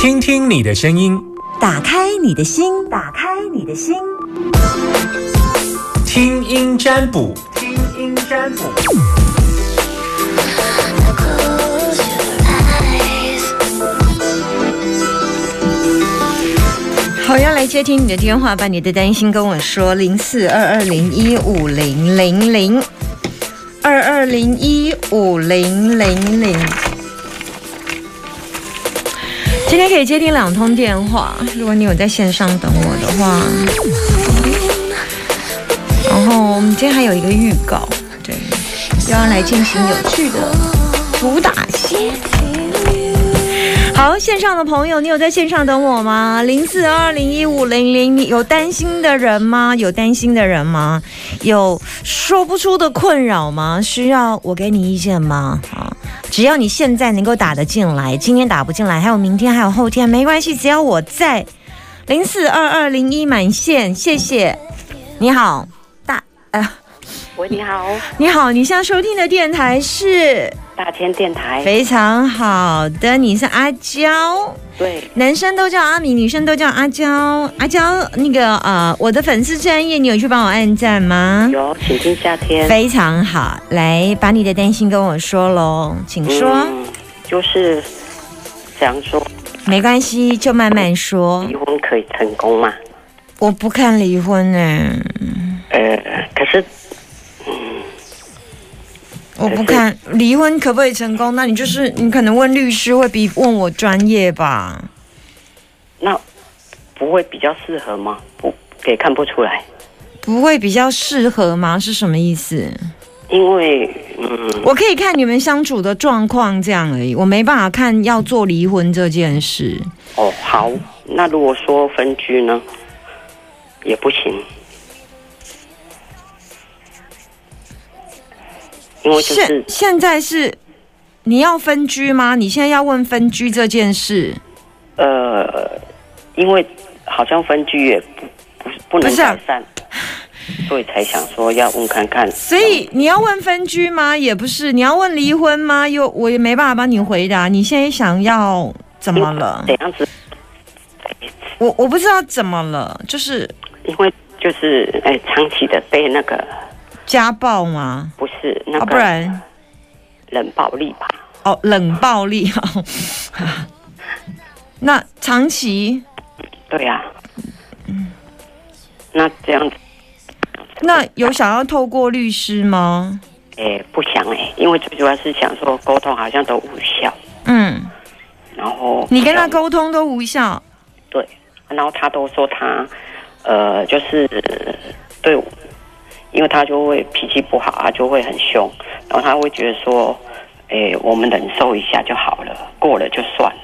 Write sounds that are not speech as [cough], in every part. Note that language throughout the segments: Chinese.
听听你的声音，打开你的心，打开你的心，听音占卜，听音占卜。好，要来接听你的电话，把你的担心跟我说，零四二二零一五零零零。二二零一五零零零。今天可以接听两通电话，如果你有在线上等我的话。然后我们今天还有一个预告，对，要来进行有趣的主打戏。好，线上的朋友，你有在线上等我吗？零四二零一五零零，有担心的人吗？有担心的人吗？有说不出的困扰吗？需要我给你意见吗？啊，只要你现在能够打得进来，今天打不进来，还有明天，还有后天，没关系，只要我在。零四二二零一满线，谢谢。你好，大，哎呀，喂，你好，你好，你现在收听的电台是大千电台。非常好的，你是阿娇。对，男生都叫阿米，女生都叫阿娇。阿娇，那个呃，我的粉丝专业，你有去帮我按赞吗？有，请听夏天。非常好，来把你的担心跟我说喽，请说。嗯，就是想说没关系，就慢慢说离。婚可以成功吗？我不看离婚呢、呃，可是我不看 [laughs] 离婚可不可以成功？那你就是你可能问律师会比问我专业吧？那不会比较适合吗？不，给看不出来，不会比较适合吗？是什么意思？因为嗯，我可以看你们相处的状况这样而已，我没办法看要做离婚这件事。哦，好，那如果说分居呢，也不行，因为就现是现在是你要分居吗？你现在要问分居这件事？呃，因为好像分居也不不不能改善，所以才想说要问看看。所以你要问分居吗？也不是，你要问离婚吗？又我也没办法帮你回答。你现在想要怎么了？怎样子？我我不知道怎么了，就是因为就是哎，长期的被那个家暴吗？不是那啊，不然冷暴力吧？哦，冷暴力 [laughs] 哦。[laughs] 那长期对呀、那这样子那有想要透过律师吗？哎不想哎，因为最主要是想说沟通好像都无效，嗯，然后你跟他沟通都无效，对，然后他都说他呃就是对我，因为他就会脾气不好，他就会很凶，然后他会觉得说，哎，我们忍受一下就好了，过了就算了。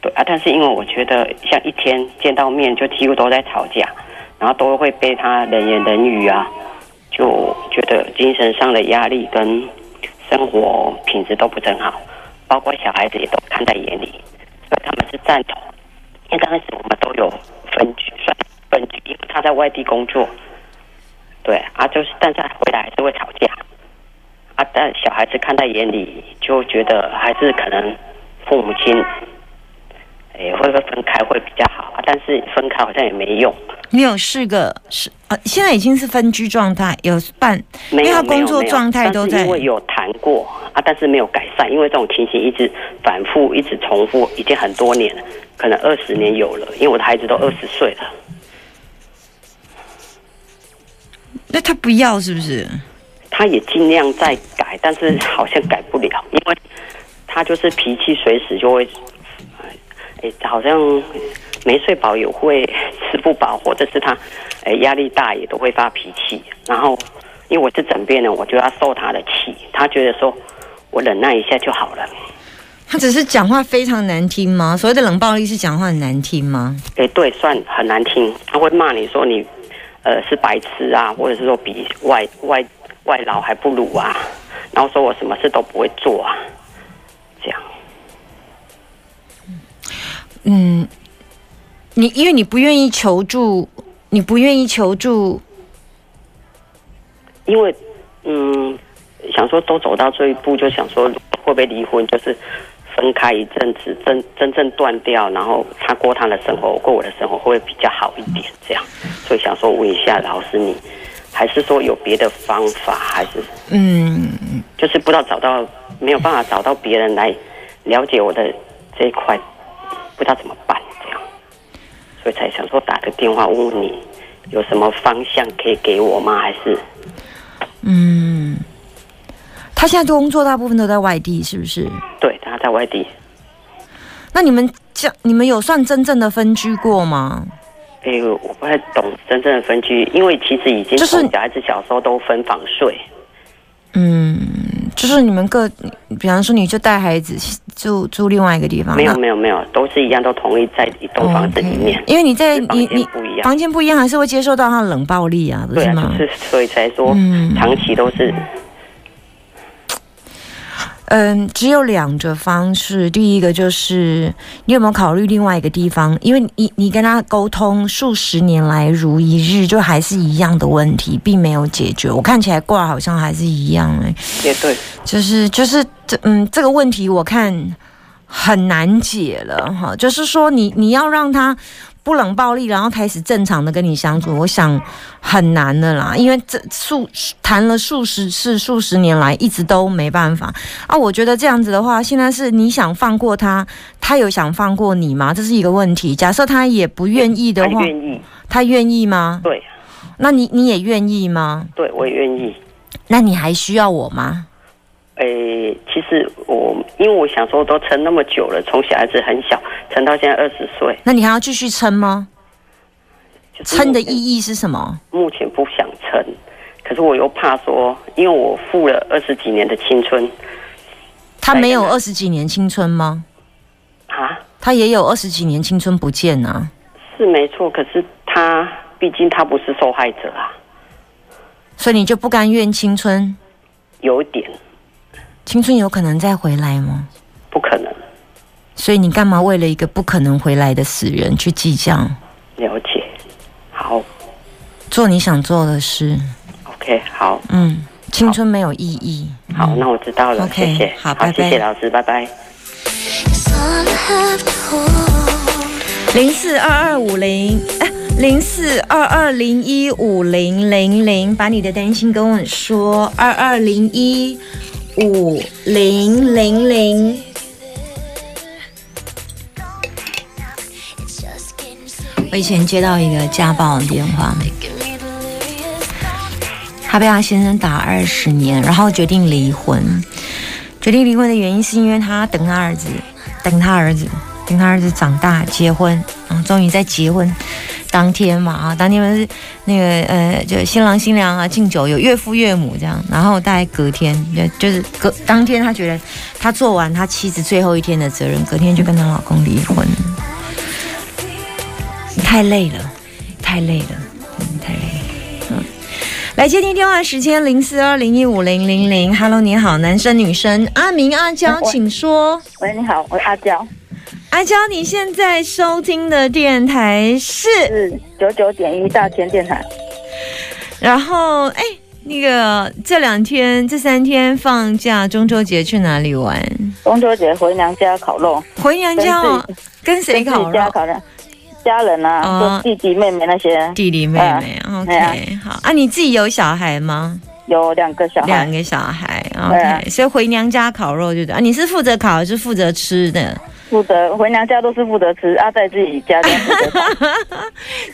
对啊，但是因为我觉得像一天见到面就几乎都在吵架，然后都会被他冷言冷语啊，就觉得精神上的压力跟生活品质都不正好，包括小孩子也都看在眼里，所以他们是赞同。因为刚开始我们都有分居，算分居，因为他在外地工作，对啊，就是但是回来还是会吵架，啊，但小孩子看在眼里，就觉得还是可能父母亲，诶、会不会分开会比较好啊？但是分开好像也没用，你有四个是呃，现在已经是分居状态，有办，因没有为他工作状态都在因为有谈过啊，但是没有改善，因为这种情形一直反复，一直重复，已经很多年了，可能二十年有了。因为我的孩子都二十岁了，那他不要是不是？他也尽量在改，但是好像改不了，因为他就是脾气随时就会，哎，好像没睡饱也会吃不饱，或者是他哎压力大也都会发脾气。然后因为我是枕边人，我就要受他的气，他觉得说我忍耐一下就好了。他只是讲话非常难听吗？所谓的冷暴力是讲话很难听吗？哎，对，算很难听，他会骂你说你，呃，是白痴啊，或者是说比外外外劳还不如啊，然后说我什么事都不会做啊，这样。嗯，你因为你不愿意求助，你不愿意求助，因为嗯，想说都走到这一步，就想说会不会离婚，就是分开一阵子，真真正断掉，然后他过他的生活，我过我的生活，会不会比较好一点？这样，所以想说问一下老师你，还是说有别的方法，还是嗯，就是不知道找到没有办法找到别人来了解我的这一块，不知道怎么办这样，所以才想说打个电话问问你，有什么方向可以给我吗？还是嗯，他现在工作大部分都在外地，是不是？对他在外地？那你们家，你们有算真正的分居过吗？哎、我不太懂真正的分居，因为其实已经就是从小孩子小时候都分房睡。嗯，就是你们各，比方说你就带孩子住住另外一个地方，没有没有没有，都是一样，都同意在一栋房子里面。因为你在你你不一样房间不一样，还是会接受到他的冷暴力啊，不对吗？就是所以才说嗯长期都是嗯，只有两个方式。第一个就是你有没有考虑另外一个地方？因为你你跟他沟通数十年来如一日，就还是一样的问题，并没有解决。我看起来挂好像还是一样哎、也对，就是就是这嗯这个问题我看很难解了哈。就是说你你要让他不冷暴力，然后开始正常的跟你相处，我想很难的啦，因为这数谈了数十次、数十年来一直都没办法啊。我觉得这样子的话，现在是你想放过他，他有想放过你吗？这是一个问题。假设他也不愿意的他话，愿意，他愿意吗？对那你你也愿意吗？对，我也愿意。那你还需要我吗？诶、其实我因为我想说都撑那么久了，从小孩子很小撑到现在二十岁，那你还要继续撑吗？就是撑的意义是什么？目前不想撑，可是我又怕说，因为我付了二十几年的青春他没有二十几年青春吗？啊，他也有二十几年青春不见啊。是没错，可是他毕竟他不是受害者啊，所以你就不甘愿青春？有点青春有可能再回来吗？不可能所以你干嘛为了一个不可能回来的死人去计较？了解。好做你想做的事，，OK，好，嗯，青春没有意义。好，那我知道了 OK，谢谢，好拜拜谢谢老师，拜拜。零四二二五零，哎，[laughs] 零四二二零一五零零零，把你的担心跟我说，二二零一五零零零。我以前接到一个家暴的电话，他被他先生打二十年，然后决定离婚。决定离婚的原因是因为他等他儿子，等他儿子，等他儿子长大结婚，然后终于在结婚当天嘛啊，当天是那个呃，就新郎新娘啊敬酒，有岳父岳母这样，然后大概隔天就就是隔当天，他觉得他做完他妻子最后一天的责任，隔天就跟她老公离婚。太累了，太累了，嗯，太累了。嗯，来接听电话时间零四二零一五零零零，Hello，你好，男生女生，阿明阿娇，我请说。喂，你好，我是阿娇，阿娇，你现在收听的电台是，是九九点一大千电台。然后哎，那个这两天这三天放假，中秋节去哪里玩？中秋节回娘家烤肉，回娘家哦，跟谁烤肉？家烤肉，家人啊，哦就弟弟妹妹那些，弟弟妹妹、o 哎呀 k 好啊，你自己有小孩吗？有两个小孩，两个小孩，OK，所以回娘家烤肉就对啊。你是负责烤还是负责吃的？负责回娘家都是负责吃，啊，在自己家里负责烤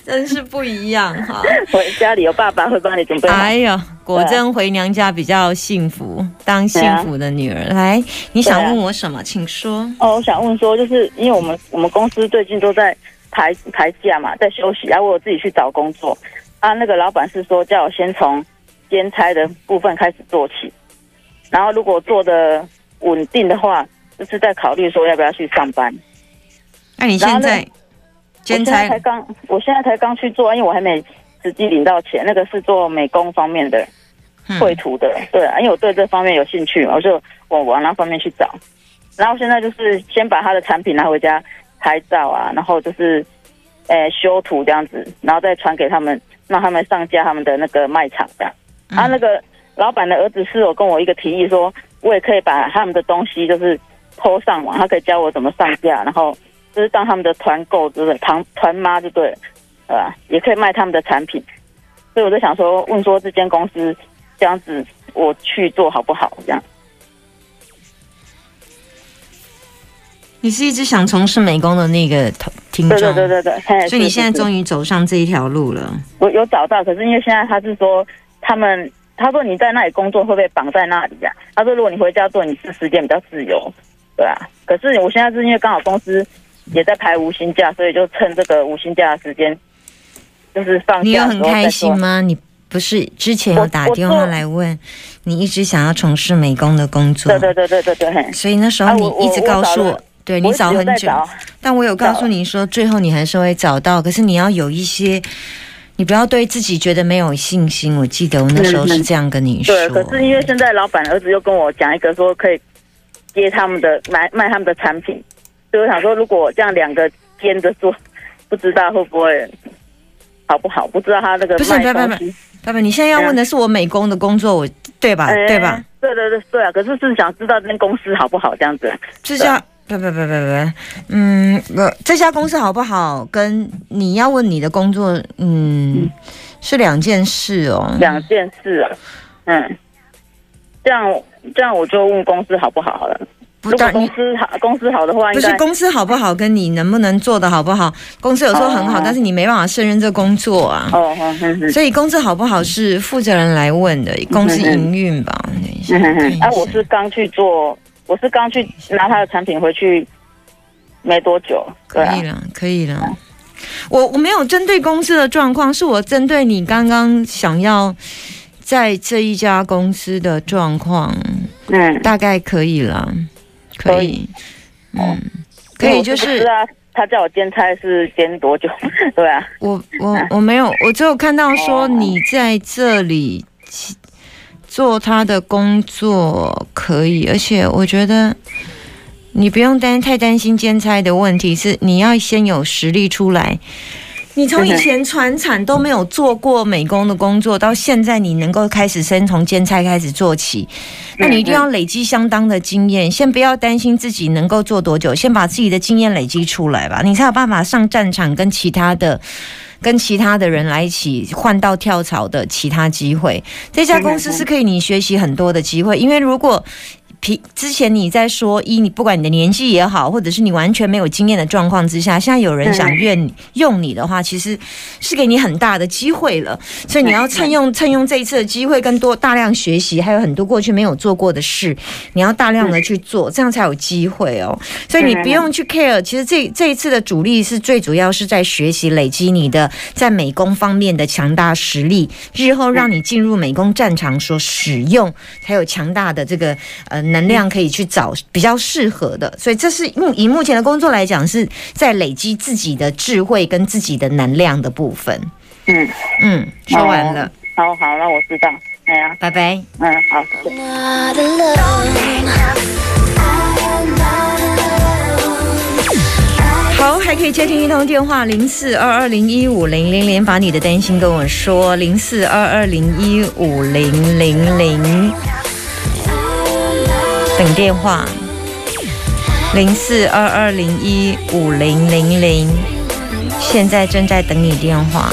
真是不一样哈！[laughs] 回家里有爸爸会帮你准备好。哎呦，果真回娘家比较幸福，当幸福的女儿。来，你想问我什么？请说。哦，我想问说，就是因为我们我们公司最近都在排排假嘛，在休息，然、啊、后我自己去找工作，啊，那个老板是说叫我先从兼差的部分开始做起，然后如果做的稳定的话，就是在考虑说要不要去上班。那你现在兼我现在才刚，我现在才刚去做，因为我还没实际领到钱，那个是做美工方面的嗯绘图的，对啊，因为我对这方面有兴趣嘛，我就我往那方面去找。然后现在就是先把他的产品拿回家拍照啊，然后就是，呃，修图这样子，然后再传给他们，让他们上架他们的那个卖场这样。啊，那个老板的儿子是有跟我一个提议说，我也可以把他们的东西就是偷上网，他可以教我怎么上架，然后就是当他们的团购，对不对？团团妈就对了？也可以卖他们的产品，所以我就想说，问说这间公司这样子，我去做好不好？这样。你是一直想从事美工的那个听众，对对对对对，所以你现在是是终于走上这一条路了。我有找到，可是因为现在他是说他们，他说你在那里工作会不会绑在那里呀、他说如果你回家做，你是时间比较自由，对啊。可是我现在是因为刚好公司也在排无薪假，所以就趁这个无薪假的时间，就是放你有很开。心吗？你不是之前有打电话来问，你一直想要从事美工的工作，对对对对对对，所以那时候你一直告诉我对你找很久，但我有告诉你说，最后你还是会找到，可是你要有一些，你不要对自己觉得没有信心。我记得我那时候是这样跟你说，对，可是因为现在老板儿子又跟我讲一个说可以接他们的买卖他们的产品，所以我想说，如果这样两个兼着做，不知道会不会好不好？不知道他那个不是卖不不不你现在要问的是我美工的工作，我对吧？哎对吧？？对对对对啊！可是是想知道那公司好不好这样子。这家不不不不不，嗯，不，这家公司好不好？跟你要问你的工作，嗯，是两件事哦。两件事啊，嗯，这样这样我就问公司好不好好了。如果公司好，公司好的话，不是公司好不好，跟你能不能做的好不好？公司有时候很好，哦但是你没办法胜任这工作啊。哦，所以公司好不好是负责人来问的，公司营运吧。等一下啊，我是刚去做，我是刚去拿他的产品回去没多久，啊可以，了，可以了。我我没有针对公司的状况，是我针对你刚刚想要在这一家公司的状况，嗯，大概可以了，可以，嗯，可以，就是他叫我兼差是兼多久，[laughs] 对啊，我我我没有，我只有看到说哦你在这里做他的工作可以，而且我觉得你不用担太担心兼差的问题，是你要先有实力出来。你从以前传产都没有做过美工的工作，到现在你能够开始先从兼差开始做起，那你一定要累积相当的经验。先不要担心自己能够做多久，先把自己的经验累积出来吧，你才有办法上战场跟其他的。跟其他的人来一起换到跳槽的其他机会，这家公司是可以你学习很多的机会，因为如果平之前你在说一，你不管你的年纪也好，或者是你完全没有经验的状况之下，现在有人想愿用你的话，其实是给你很大的机会了。所以你要趁用趁用这一次的机会，跟多大量学习，还有很多过去没有做过的事，你要大量的去做，这样才有机会哦。所以你不用去 care，其实这这一次的主力是最主要是在学习累积你的在美工方面的强大实力，日后让你进入美工战场所使用，才有强大的这个呃能量可以去找比较适合的。所以这是目以目前的工作来讲，是在累积自己的智慧跟自己的能量的部分。嗯，嗯，说完了，好好，那我知道，哎呀，拜拜。嗯，好.好，还可以接听一通电话零四二二零一五零零零，把你的担心跟我说零四二二零一五零零零，等电话零四二二零一五零零零，现在正在等你电话。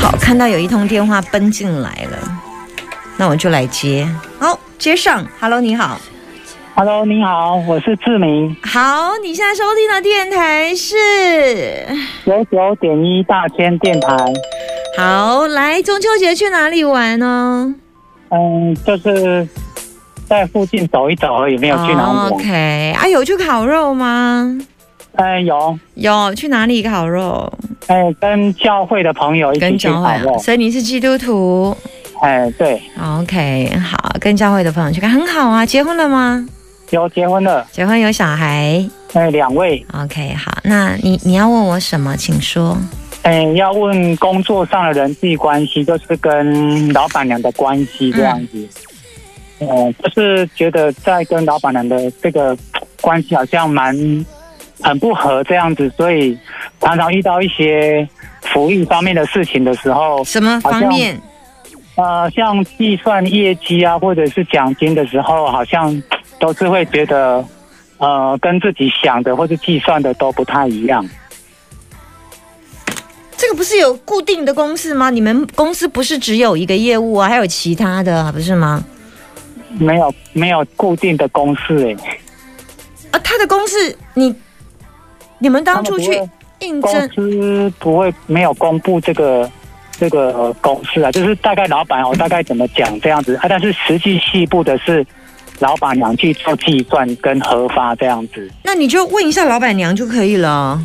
好，看到有一通电话奔进来了，那我就来接。好，接上，Hello，你好。Hello，你好，我是志明，好，你现在收听的电台是九九点一大千电台。好，来中秋节去哪里玩呢？嗯，就是在附近走一走而已，没有去哪里玩。OK，啊，有去烤肉吗？哎，有，有去哪里烤肉？哎，跟教会的朋友一起去烤肉。所以你是基督徒。哎，对，OK，好，跟教会的朋友去看，很好啊。结婚了吗？有结婚了，结婚有小孩。哎，两位，OK，好，那你你要问我什么，请说。哎，要问工作上的人际关系，就是跟老板娘的关系这样子。嗯，就是觉得在跟老板娘的这个关系好像蛮很不合这样子，所以常常遇到一些福利方面的事情的时候，什么方面？呃，像计算业绩啊，或者是奖金的时候，好像都是会觉得，呃，跟自己想的或者计算的都不太一样。这个不是有固定的公式吗？你们公司不是只有一个业务啊，还有其他的、啊，不是吗？没有没有固定的公式哎，啊，他的公式你你们当初去应征公，司不会没有公布这个这个呃公式啊，就是大概老板我大概怎么讲这样子啊，但是实际细部的是老板娘去做计算跟核发这样子，那你就问一下老板娘就可以了。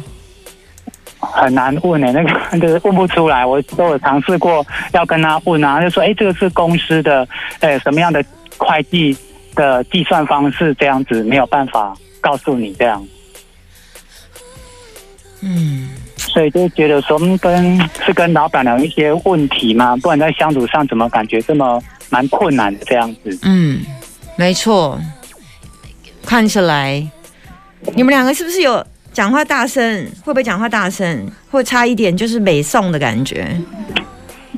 很难问诶、[laughs] 那个那个问不出来，我都有尝试过要跟他问啊，就说哎、这个是公司的呃什么样的会计的计算方式这样子，没有办法告诉你这样。嗯，所以就觉得说，嗯跟是跟老板娘一些问题嘛，不然在相处上怎么感觉这么蛮困难的这样子？嗯，没错，看起来你们两个是不是有讲话大声？会不会讲话大声？会差一点就是美颂的感觉？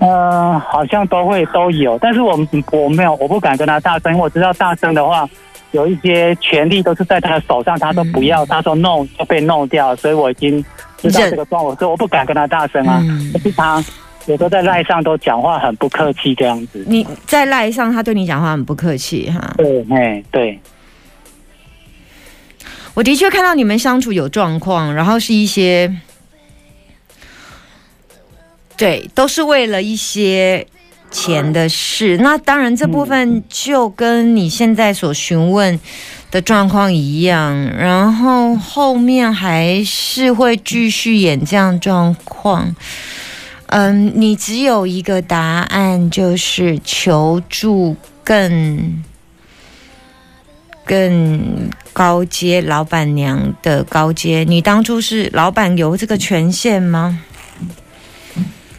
呃，好像都会都有，但是我我没有，我不敢跟他大声，因为我知道大声的话，有一些权利都是在他的手上，他都不要，他说 no 就被 no 掉，所以我已经知道忍这个状况，所以我不敢跟他大声啊。嗯但是他有时候在赖上都讲话很不客气这样子。你在赖上，他对你讲话很不客气哈。对，哎，对，我的确看到你们相处有状况，然后是一些，对，都是为了一些钱的事。那当然，这部分就跟你现在所询问的状况一样，然后后面还是会继续演这样状况。嗯，你只有一个答案，就是求助更更高阶老板娘的高阶。你当初是老板有这个权限吗？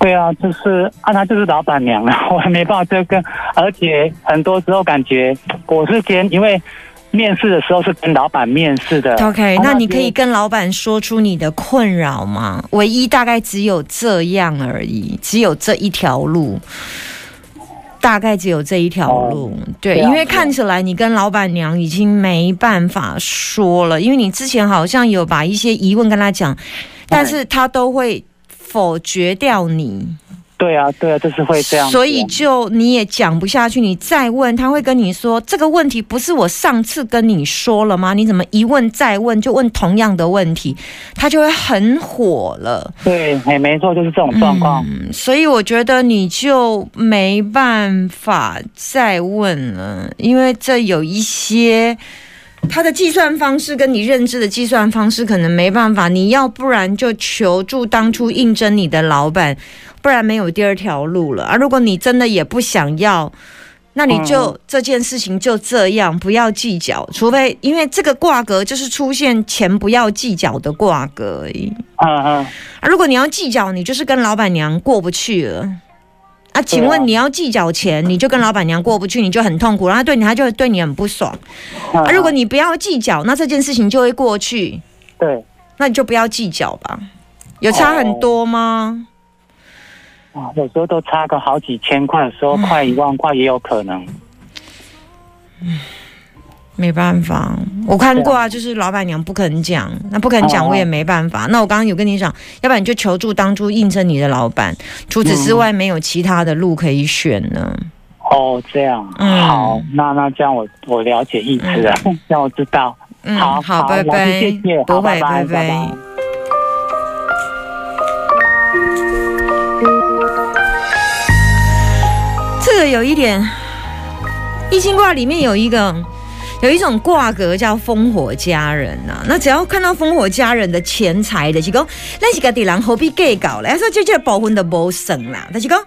对啊，就是啊，他就是老板娘了，我还没办法这跟，而且很多时候感觉我是跟因为面试的时候是跟老板面试的 OK，啊那你可以跟老板说出你的困扰吗？唯一大概只有这样而已，只有这一条路，大概只有这一条路。对，因为看起来你跟老板娘已经没办法说了，因为你之前好像有把一些疑问跟他讲，但是他都会否决掉你。对啊，对啊，就是会这样所以就你也讲不下去，你再问他会跟你说这个问题不是我上次跟你说了吗？你怎么一问再问就问同样的问题，他就会很火了。对，哎，没错，就是这种状况。嗯，所以我觉得你就没办法再问了，因为这有一些。他的计算方式跟你认知的计算方式可能没办法，你要不然就求助当初应征你的老板，不然没有第二条路了啊！如果你真的也不想要，那你就、嗯这件事情就这样，不要计较，除非因为这个挂格就是出现钱不要计较的挂格而已。嗯嗯，啊，如果你要计较，你就是跟老板娘过不去了。啊，请问你要计较钱，你就跟老板娘过不去，你就很痛苦，然后对你，他就会对你很不爽。嗯啊，如果你不要计较，那这件事情就会过去，对那你就不要计较吧。有差很多吗？啊，有时候都差个好几千块，有时候快一万块也有可能。没办法，我看过啊，就是老板娘不肯讲，那不肯讲哦我也没办法。那我刚刚有跟你讲，要不然你就求助当初应征你的老板，除此之外没有其他的路可以选呢。哦，这样，嗯。好，那那这样我我了解意思了，让我知道。嗯，好好，拜拜，师谢谢拜拜拜拜。这个有一点，易经卦里面有一个有一种卦格叫烽火佳人呐、那只要看到烽火佳人的钱财的，是讲咱是家己人何必计较嘞？说这这保分的无省啦，但是讲。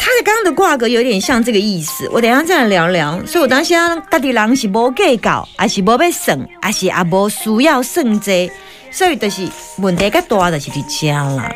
他的刚刚的卦格有点像这个意思，我等一下再来聊聊。所以我当下家己人是无计较，还是无要省，还是也无需要省这，所以就是问题较大，就是伫遮啦。